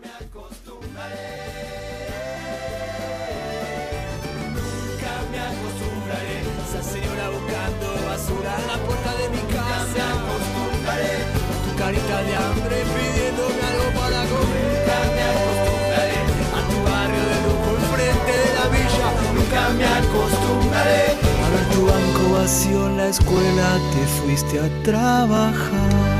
me acostumbraré. Nunca me acostumbraré. Esa señora buscando basura en la puerta de mi casa. Nunca me acostumbraré. Tu carita de hambre pidiéndome algo para comer. Nunca me acostumbraré. A tu barrio de lujo enfrente de la villa. Nunca me acostumbraré. A ver tu banco vacío en la escuela. Te fuiste a trabajar.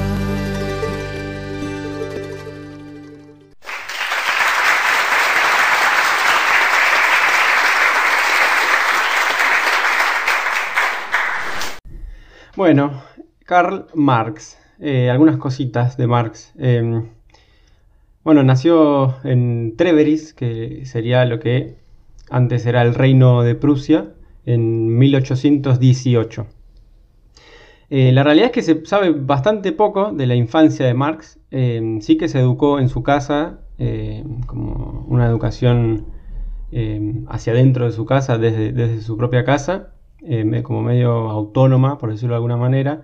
Bueno, Karl Marx. Eh, algunas cositas de Marx. Eh, bueno, nació en Treveris, que sería lo que antes era el reino de Prusia, en 1818. Eh, la realidad es que se sabe bastante poco de la infancia de Marx. Eh, sí que se educó en su casa, eh, como una educación hacia adentro de su casa, desde su propia casa, eh, me- como medio autónoma, por decirlo de alguna manera.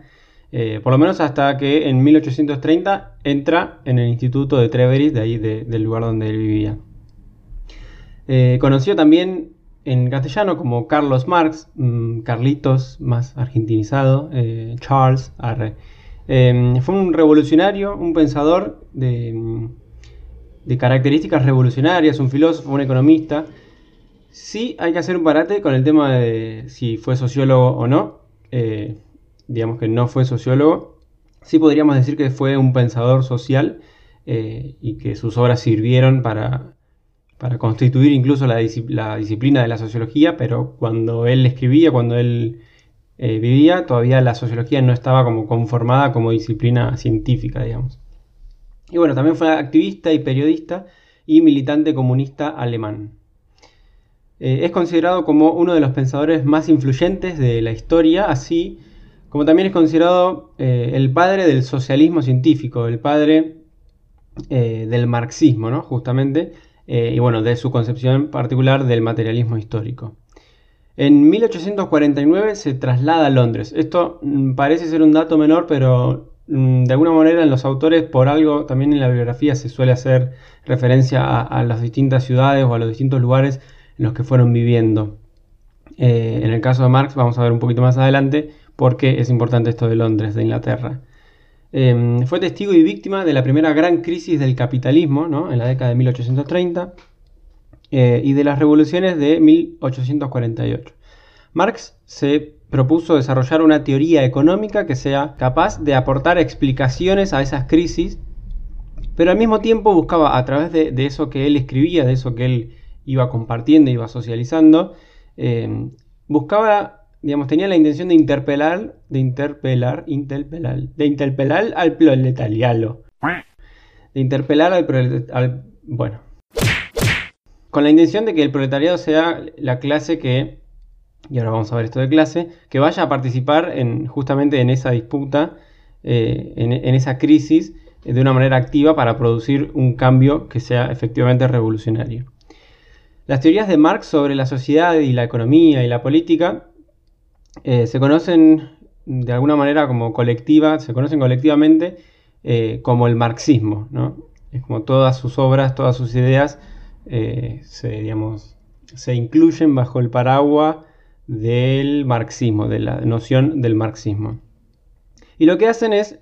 Eh, por lo menos hasta que en 1830 entra en el instituto de Treveris, de ahí de- del lugar donde él vivía. Eh, conocido también en castellano como Carlos Marx, mm, Carlitos más argentinizado, eh, Charles Arre. Eh, fue un revolucionario, un pensador de, mm, de características revolucionarias, un filósofo, un economista. Sí hay que hacer un parate con el tema de si fue sociólogo o no. Eh, digamos que no fue sociólogo. Sí podríamos decir que fue un pensador social eh, y que sus obras sirvieron para, para constituir incluso la, disci- la disciplina de la sociología, pero cuando él escribía, cuando él eh, vivía, todavía la sociología no estaba como conformada como disciplina científica, digamos. Y bueno, también fue activista y periodista y militante comunista alemán. Eh, es considerado como uno de los pensadores más influyentes de la historia, así como también es considerado eh, el padre del socialismo científico, el padre eh, del marxismo, ¿no? Justamente, y bueno, de su concepción particular del materialismo histórico. En 1849 se traslada a Londres. Esto mm, parece ser un dato menor, pero mm, de alguna manera en los autores, por algo, también en la bibliografía se suele hacer referencia a las distintas ciudades o a los distintos lugares en los que fueron viviendo. Eh, en el caso de Marx, vamos a ver un poquito más adelante por qué es importante esto de Londres, de Inglaterra. Eh, fue testigo y víctima de la primera gran crisis del capitalismo, ¿no? en la década de 1830, eh, y de las revoluciones de 1848. Marx se propuso desarrollar una teoría económica que sea capaz de aportar explicaciones a esas crisis, pero al mismo tiempo buscaba a través de, de eso que él escribía, de eso que él iba compartiendo, iba socializando, eh, buscaba, digamos, tenía la intención de interpelar, de interpelar, interpelar, de interpelar al proletariado, de interpelar al proletariado, bueno, con la intención de que el proletariado sea la clase que, y ahora vamos a ver esto de clase, que vaya a participar en, justamente en esa disputa, eh, en, en esa crisis, de una manera activa para producir un cambio que sea efectivamente revolucionario. Las teorías de Marx sobre la sociedad y la economía y la política eh, se conocen de alguna manera como colectiva, se conocen colectivamente eh, como el marxismo, ¿no? Es como todas sus obras, todas sus ideas eh, se, digamos, se incluyen bajo el paraguas del marxismo, de la noción del marxismo. Y lo que hacen es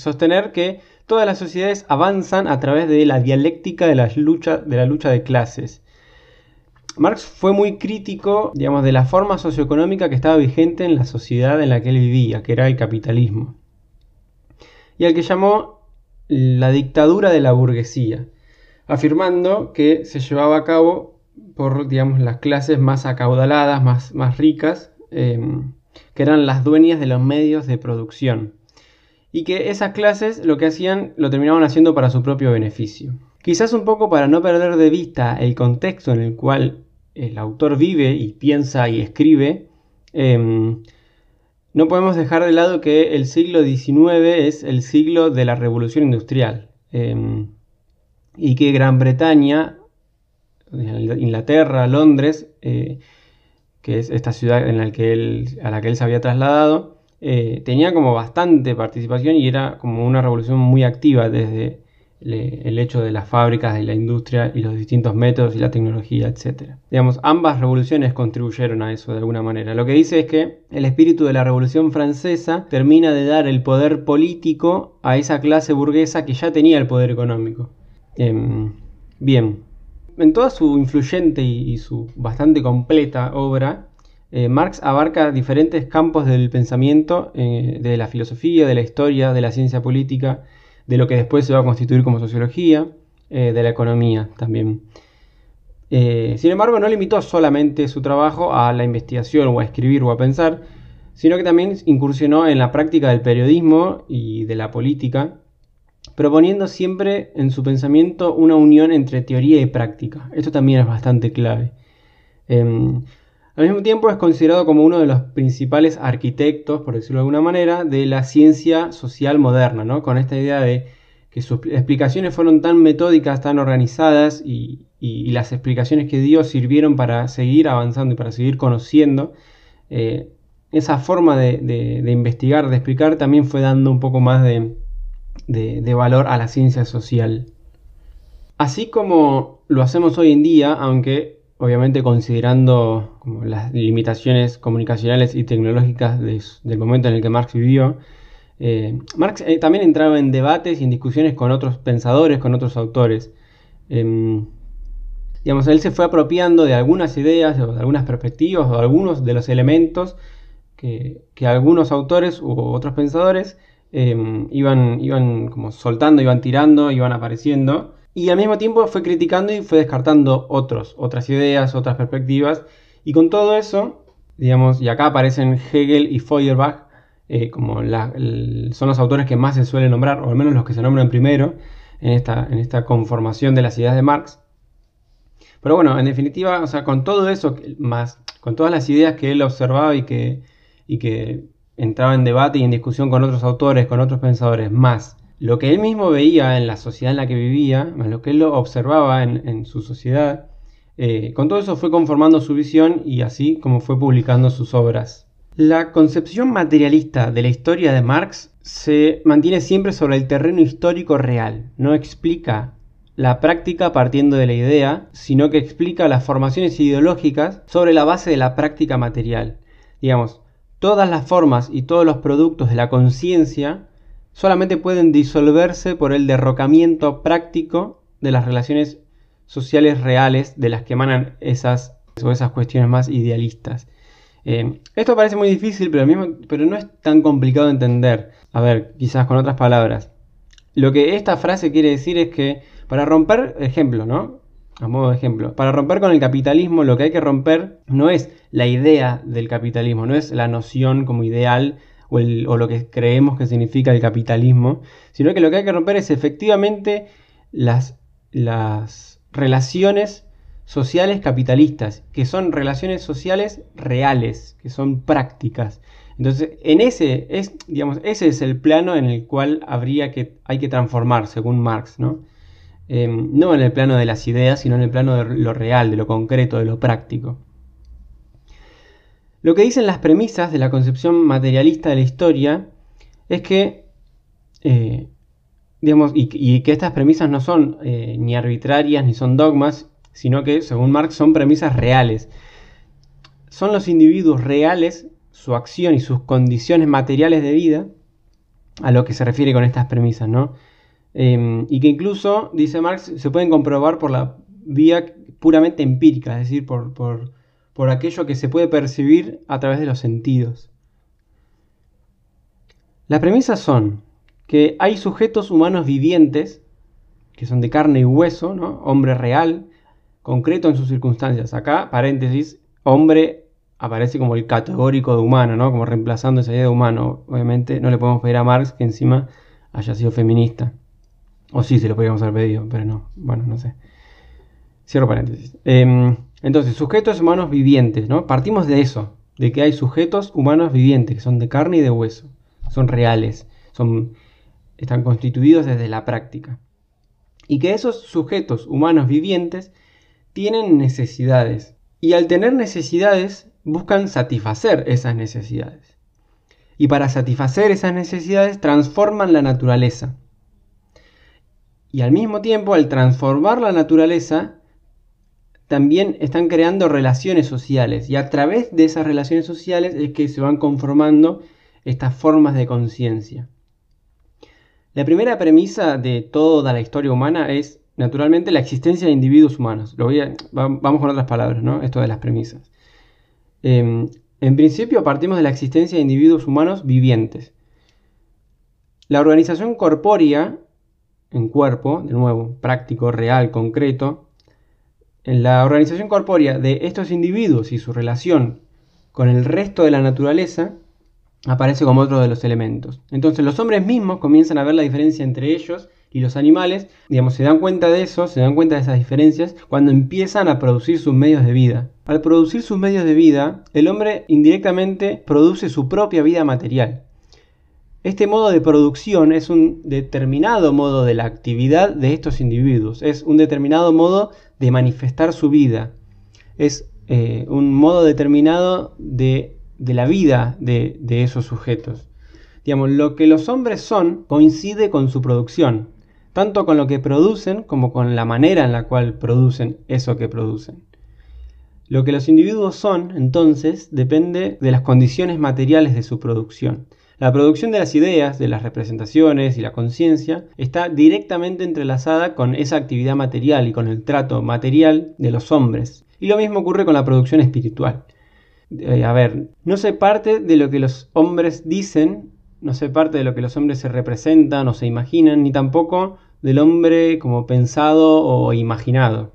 sostener que todas las sociedades avanzan a través de la dialéctica de la lucha de clases. Marx fue muy crítico, digamos, de la forma socioeconómica que estaba vigente en la sociedad en la que él vivía, que era el capitalismo. Y al que llamó la dictadura de la burguesía, afirmando que se llevaba a cabo por, digamos, las clases más acaudaladas, más, más ricas, eh, que eran las dueñas de los medios de producción. Y que esas clases lo que hacían lo terminaban haciendo para su propio beneficio. Quizás un poco para no perder de vista el contexto en el cual el autor vive y piensa y escribe, eh, no podemos dejar de lado que el siglo XIX es el siglo de la revolución industrial eh, y que Gran Bretaña, Inglaterra, Londres, eh, que es esta ciudad en la que él, a la que él se había trasladado, eh, tenía como bastante participación y era como una revolución muy activa desde el hecho de las fábricas, de la industria y los distintos métodos y la tecnología, etc. Digamos, ambas revoluciones contribuyeron a eso de alguna manera. Lo que dice es que el espíritu de la Revolución Francesa termina de dar el poder político a esa clase burguesa que ya tenía el poder económico. Em, bien, en toda su influyente y, su bastante completa obra, eh, Marx abarca diferentes campos del pensamiento, eh, de la filosofía, de la historia, de la ciencia política, de lo que después se va a constituir como sociología, eh, de la economía también. sin embargo, no limitó solamente su trabajo a la investigación o a escribir o a pensar, sino que también incursionó en la práctica del periodismo y de la política, proponiendo siempre en su pensamiento una unión entre teoría y práctica. Esto también es bastante clave. Em, al mismo tiempo es considerado como uno de los principales arquitectos, por decirlo de alguna manera, de la ciencia social moderna, ¿no? con esta idea de que sus explicaciones fueron tan metódicas, tan organizadas y, las explicaciones que dio sirvieron para seguir avanzando y para seguir conociendo. Eh, esa forma de, investigar, de explicar, también fue dando un poco más de, de valor a la ciencia social. Así como lo hacemos hoy en día, aunque obviamente considerando las limitaciones comunicacionales y tecnológicas del momento en el que Marx vivió, eh, Marx eh, también entraba en debates y en discusiones con otros pensadores, con otros autores. Em, digamos, él se fue apropiando de algunas ideas, de algunas perspectivas, o de algunos de los elementos que, algunos autores u otros pensadores em, iban, iban como soltando, iban tirando, iban apareciendo y al mismo tiempo fue criticando y fue descartando otros, otras ideas, otras perspectivas. Y con todo eso, digamos, y acá aparecen Hegel y Feuerbach eh, como son los autores que más se suelen nombrar, o al menos los que se nombran primero en esta, en esta conformación de las ideas de Marx. Pero bueno, en definitiva, o sea, con todo eso, más con todas las ideas que él observaba y que, y que entraba en debate y en discusión con otros autores, con otros pensadores, más lo que él mismo veía en la sociedad en la que vivía, lo que él observaba en, su sociedad, eh, con todo eso fue conformando su visión y así como fue publicando sus obras. La concepción materialista de la historia de Marx se mantiene siempre sobre el terreno histórico real, no explica la práctica partiendo de la idea, sino que explica las formaciones ideológicas sobre la base de la práctica material. Digamos, todas las formas y todos los productos de la conciencia solamente pueden disolverse por el derrocamiento práctico de las relaciones sociales reales de las que emanan esas, o esas cuestiones más idealistas. Eh, esto parece muy difícil, pero, pero no es tan complicado de entender. A ver, quizás con otras palabras. Lo que esta frase quiere decir es que para romper, ejemplo, ¿no? A modo de ejemplo, para romper con el capitalismo lo que hay que romper no es la idea del capitalismo, no es la noción como ideal o, lo que creemos que significa el capitalismo, sino que lo que hay que romper es efectivamente las, las relaciones sociales capitalistas, que son relaciones sociales reales, que son prácticas. Entonces, en ese es, digamos, ese es el plano en el cual habría que, hay que transformar, según Marx, ¿no? Em, no en el plano de las ideas, sino en el plano de lo real, de lo concreto, de lo práctico. Lo que dicen las premisas de la concepción materialista de la historia es que, eh, digamos, y, que estas premisas no son eh, ni arbitrarias ni son dogmas, sino que, según Marx, son premisas reales. Son los individuos reales, su acción y sus condiciones materiales de vida, a lo que se refiere con estas premisas, ¿no? Em, y que incluso, dice Marx, se pueden comprobar por la vía puramente empírica, es decir, por, por por aquello que se puede percibir a través de los sentidos. Las premisas son que hay sujetos humanos vivientes, que son de carne y hueso, ¿no? hombre real, concreto en sus circunstancias. Acá, paréntesis, hombre aparece como el categórico de humano, ¿no? como reemplazando esa idea de humano. Obviamente no le podemos pedir a Marx que encima haya sido feminista. O sí, se lo podríamos haber pedido, pero no. Bueno, no sé. Cierro paréntesis. Em, entonces, sujetos humanos vivientes, ¿no? Partimos de eso, de que hay sujetos humanos vivientes, que son de carne y de hueso, son reales, son, están constituidos desde la práctica. Y que esos sujetos humanos vivientes tienen necesidades. Y al tener necesidades, buscan satisfacer esas necesidades. Y para satisfacer esas necesidades, transforman la naturaleza. Y al mismo tiempo, al transformar la naturaleza, también están creando relaciones sociales. Y a través de esas relaciones sociales es que se van conformando estas formas de conciencia. La primera premisa de toda la historia humana es, naturalmente, la existencia de individuos humanos. Lo voy a, vamos con otras palabras, ¿no? Esto de las premisas. Em, en principio partimos de la existencia de individuos humanos vivientes. La organización corpórea, en cuerpo, de nuevo, práctico, real, concreto, la organización corpórea de estos individuos y su relación con el resto de la naturaleza aparece como otro de los elementos. Entonces los hombres mismos comienzan a ver la diferencia entre ellos y los animales, digamos, se dan cuenta de eso, se dan cuenta de esas diferencias cuando empiezan a producir sus medios de vida. Al producir sus medios de vida, el hombre indirectamente produce su propia vida material. Este modo de producción es un determinado modo de la actividad de estos individuos, es un determinado modo de manifestar su vida, es eh, un modo determinado de de la vida de, esos sujetos. Digamos, lo que los hombres son coincide con su producción, tanto con lo que producen como con la manera en la cual producen eso que producen. Lo que los individuos son, entonces, depende de las condiciones materiales de su producción. La producción de las ideas, de las representaciones y la conciencia está directamente entrelazada con esa actividad material y con el trato material de los hombres. Y lo mismo ocurre con la producción espiritual. Eh, a ver, no se parte de lo que los hombres dicen, no se parte de lo que los hombres se representan o se imaginan, ni tampoco del hombre como pensado o imaginado.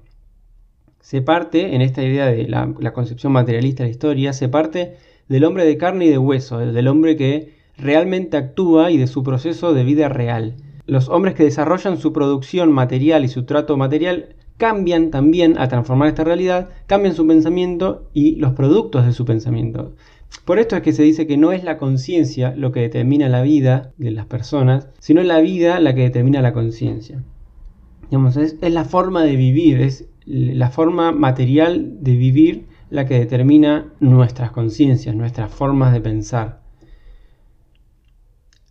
Se parte, en esta idea de la, la concepción materialista de la historia, se parte del hombre de carne y de hueso, del hombre que realmente actúa y de su proceso de vida real. Los hombres que desarrollan su producción material y su trato material cambian también a transformar esta realidad, cambian su pensamiento y los productos de su pensamiento. Por esto es que se dice que no es la conciencia lo que determina la vida de las personas, sino la vida la que determina la conciencia. Es, la forma de vivir, es la forma material de vivir la que determina nuestras conciencias, nuestras formas de pensar.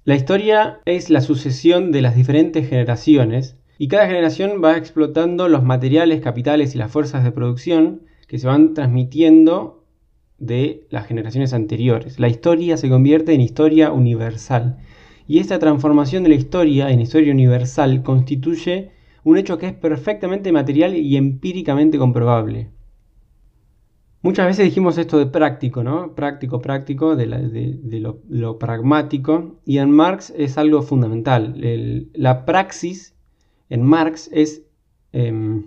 La historia es la sucesión de las diferentes generaciones y cada generación va explotando los materiales, capitales y las fuerzas de producción que se van transmitiendo de las generaciones anteriores. La historia se convierte en historia universal. Y esta transformación de la historia en historia universal constituye un hecho que es perfectamente material y empíricamente comprobable. Muchas veces dijimos esto de práctico, ¿no? Práctico, práctico, de, lo, pragmático. Y en Marx es algo fundamental. la praxis en Marx es, em,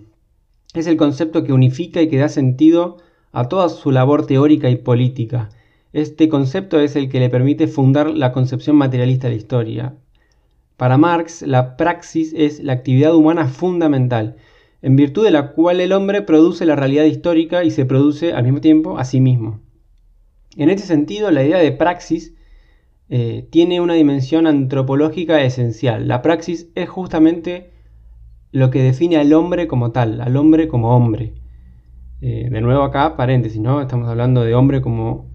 es el concepto que unifica y que da sentido a toda su labor teórica y política. Este concepto es el que le permite fundar la concepción materialista de la historia. Para Marx, la praxis es la actividad humana fundamental, en virtud de la cual el hombre produce la realidad histórica y se produce al mismo tiempo a sí mismo. En este sentido, la idea de praxis eh, tiene una dimensión antropológica esencial. La praxis es justamente lo que define al hombre como tal, al hombre como hombre. Eh, de nuevo acá, paréntesis, ¿no? Estamos hablando de hombre como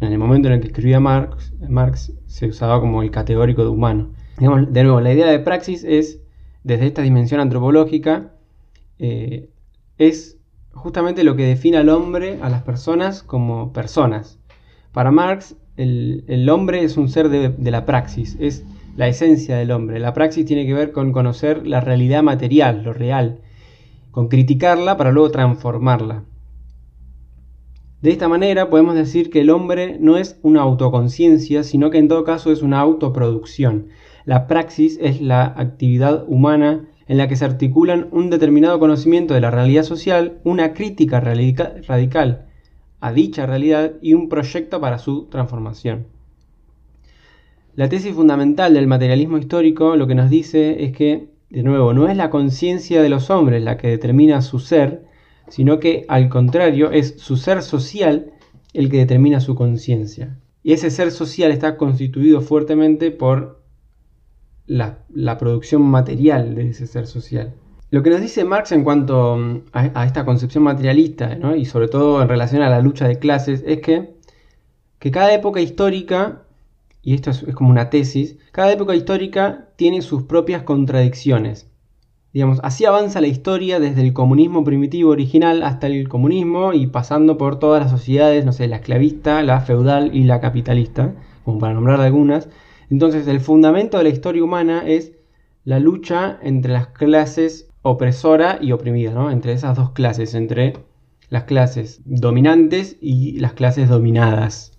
en el momento en el que escribía Marx, Marx se usaba como el categórico de humano. de nuevo, la idea de praxis es, desde esta dimensión antropológica, eh, es justamente lo que define al hombre, a las personas, como personas. Para Marx, el, hombre es un ser de, de la praxis, es la esencia del hombre. La praxis tiene que ver con conocer la realidad material, lo real, con criticarla para luego transformarla. De esta manera podemos decir que el hombre no es una autoconciencia, sino que en todo caso es una autoproducción. La praxis es la actividad humana en la que se articulan un determinado conocimiento de la realidad social, una crítica radical a dicha realidad y un proyecto para su transformación. La tesis fundamental del materialismo histórico lo que nos dice es que, de nuevo, no es la conciencia de los hombres la que determina su ser, sino que al contrario es su ser social el que determina su conciencia. Y ese ser social está constituido fuertemente por la, producción material de ese ser social. Lo que nos dice Marx en cuanto mm, a, esta concepción materialista, y sobre todo en relación a la lucha de clases, es que, que cada época histórica y esto es, como una tesis, cada época histórica tiene sus propias contradicciones. Digamos, así avanza la historia desde el comunismo primitivo original hasta el comunismo y pasando por todas las sociedades, no sé, la esclavista, la feudal y la capitalista, como para nombrar algunas. Entonces, el fundamento de la historia humana es la lucha entre las clases opresora y oprimida, ¿no? Entre esas dos clases, entre las clases dominantes y las clases dominadas.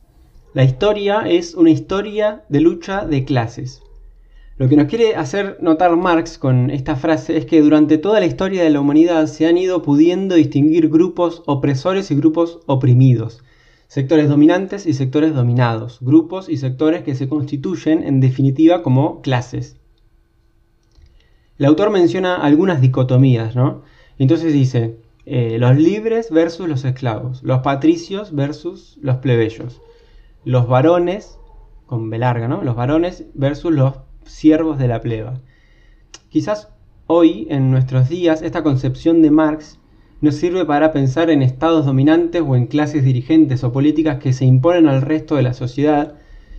La historia es una historia de lucha de clases. Lo que nos quiere hacer notar Marx con esta frase es que durante toda la historia de la humanidad se han ido pudiendo distinguir grupos opresores y grupos oprimidos, sectores dominantes y sectores dominados, grupos y sectores que se constituyen en definitiva como clases. El autor menciona algunas dicotomías, ¿no? Entonces dice, eh, los libres versus los esclavos, los patricios versus los plebeyos, los varones, con B ¿no? Los varones versus los siervos de la pleba. Quizás hoy, en nuestros días, esta concepción de Marx nos sirve para pensar en estados dominantes o en clases dirigentes o políticas que se imponen al resto de la sociedad,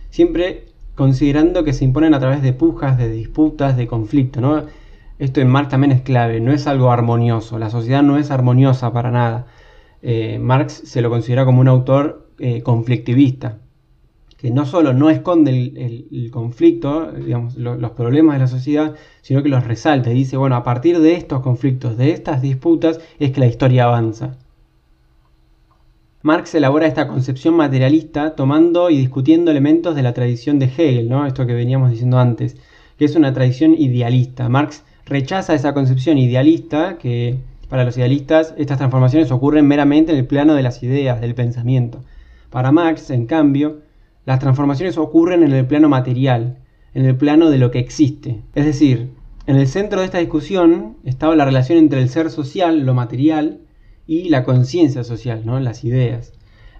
siempre considerando que se imponen a través de pujas, de disputas, de conflicto. ¿no? Esto en Marx también es clave, no es algo armonioso, la sociedad no es armoniosa para nada. Eh, Marx se lo considera como un autor eh, conflictivista que no solo no esconde el, conflicto, digamos, los problemas de la sociedad, sino que los resalta y dice, bueno, a partir de estos conflictos, de estas disputas, es que la historia avanza. Marx elabora esta concepción materialista tomando y discutiendo elementos de la tradición de Hegel, ¿no? esto que veníamos diciendo antes, que es una tradición idealista. Marx rechaza esa concepción idealista que para los idealistas estas transformaciones ocurren meramente en el plano de las ideas, del pensamiento. Para Marx, en cambio, las transformaciones ocurren en el plano material, en el plano de lo que existe. Es decir, en el centro de esta discusión estaba la relación entre el ser social, lo material, y la conciencia social, ¿no? las ideas.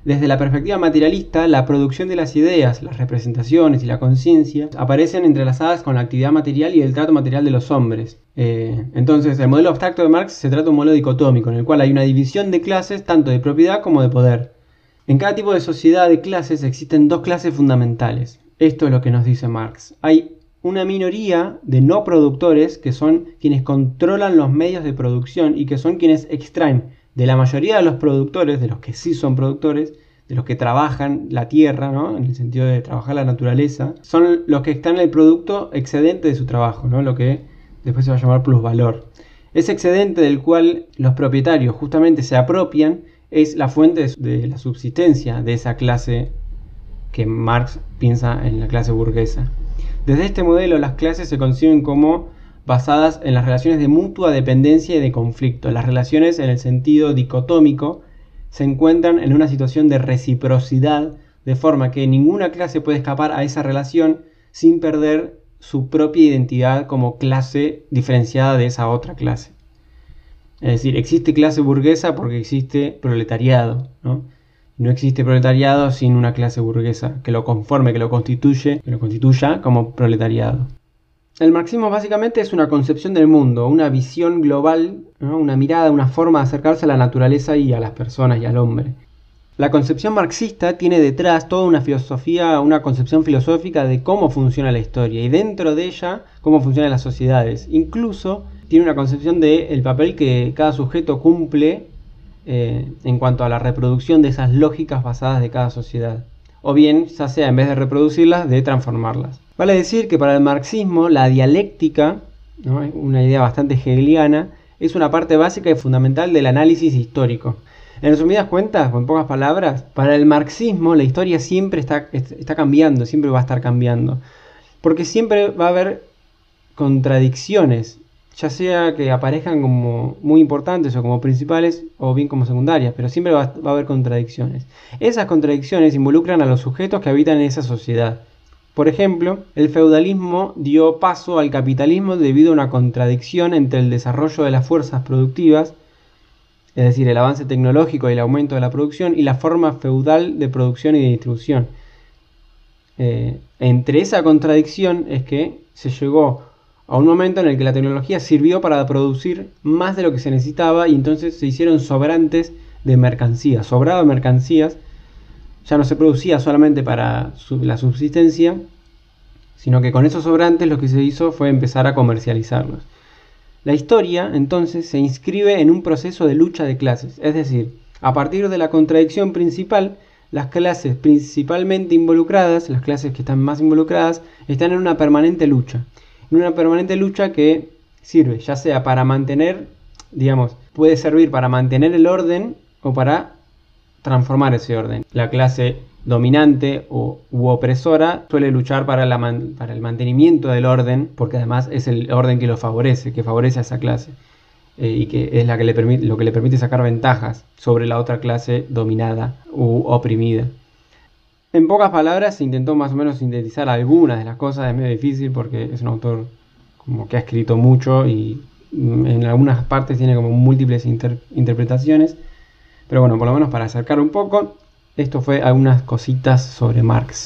Desde la perspectiva materialista, la producción de las ideas, las representaciones y la conciencia aparecen entrelazadas con la actividad material y el trato material de los hombres. Eh, entonces, el modelo abstracto de Marx se trata de un modelo dicotómico, en el cual hay una división de clases tanto de propiedad como de poder. En cada tipo de sociedad de clases existen dos clases fundamentales. Esto es lo que nos dice Marx. Hay una minoría de no productores que son quienes controlan los medios de producción y que son quienes extraen de la mayoría de los productores, de los que sí son productores, de los que trabajan la tierra, ¿no? en el sentido de trabajar la naturaleza, son los que están en el producto excedente de su trabajo, ¿no? lo que después se va a llamar plusvalor. Ese excedente del cual los propietarios justamente se apropian es la fuente de la subsistencia de esa clase que Marx piensa en la clase burguesa. Desde este modelo las clases se conciben como basadas en las relaciones de mutua dependencia y de conflicto. Las relaciones en el sentido dicotómico se encuentran en una situación de reciprocidad, de forma que ninguna clase puede escapar a esa relación sin perder su propia identidad como clase diferenciada de esa otra clase. Es decir, existe clase burguesa porque existe proletariado, ¿no? No existe proletariado sin una clase burguesa que lo conforme, que lo constituye, que lo constituya como proletariado. El marxismo básicamente es una concepción del mundo, una visión global, una mirada, una forma de acercarse a la naturaleza y a las personas y al hombre. La concepción marxista tiene detrás toda una filosofía, una concepción filosófica de cómo funciona la historia y dentro de ella cómo funcionan las sociedades. Incluso tiene una concepción del el papel que cada sujeto cumple eh, en cuanto a la reproducción de esas lógicas basadas de cada sociedad. O bien, ya sea en vez de reproducirlas, de transformarlas. Vale decir que para el marxismo la dialéctica, una idea bastante hegeliana, es una parte básica y fundamental del análisis histórico. En resumidas cuentas, o en pocas palabras, para el marxismo la historia siempre está, está cambiando, siempre va a estar cambiando. Porque siempre va a haber contradicciones ya sea que aparezcan como muy importantes o como principales o bien como secundarias, pero siempre va, a haber contradicciones. Esas contradicciones involucran a los sujetos que habitan en esa sociedad. Por ejemplo, el feudalismo dio paso al capitalismo debido a una contradicción entre el desarrollo de las fuerzas productivas, es decir, el avance tecnológico y el aumento de la producción, y la forma feudal de producción y de distribución. Eh, entre esa contradicción es que se llegó a un momento en el que la tecnología sirvió para producir más de lo que se necesitaba y entonces se hicieron sobrantes de mercancías, sobrado de mercancías, ya no se producía solamente para la subsistencia, sino que con esos sobrantes lo que se hizo fue empezar a comercializarlos. La historia, entonces, se inscribe en un proceso de lucha de clases, es decir, a partir de la contradicción principal, las clases principalmente involucradas, las clases que están más involucradas, están en una permanente lucha. En una permanente lucha que sirve ya sea para mantener, digamos, puede servir para mantener el orden o para transformar ese orden. La clase dominante o, u opresora suele luchar para, para el mantenimiento del orden, porque además es el orden que lo favorece, que favorece a esa clase. Eh, y que es la que le permite, lo que le permite sacar ventajas sobre la otra clase dominada u oprimida. En pocas palabras intentó más o menos sintetizar algunas de las cosas, es medio difícil porque es un autor como que ha escrito mucho y mm, en algunas partes tiene como múltiples interpretaciones, pero bueno, por lo menos para acercar un poco, esto fue algunas cositas sobre Marx.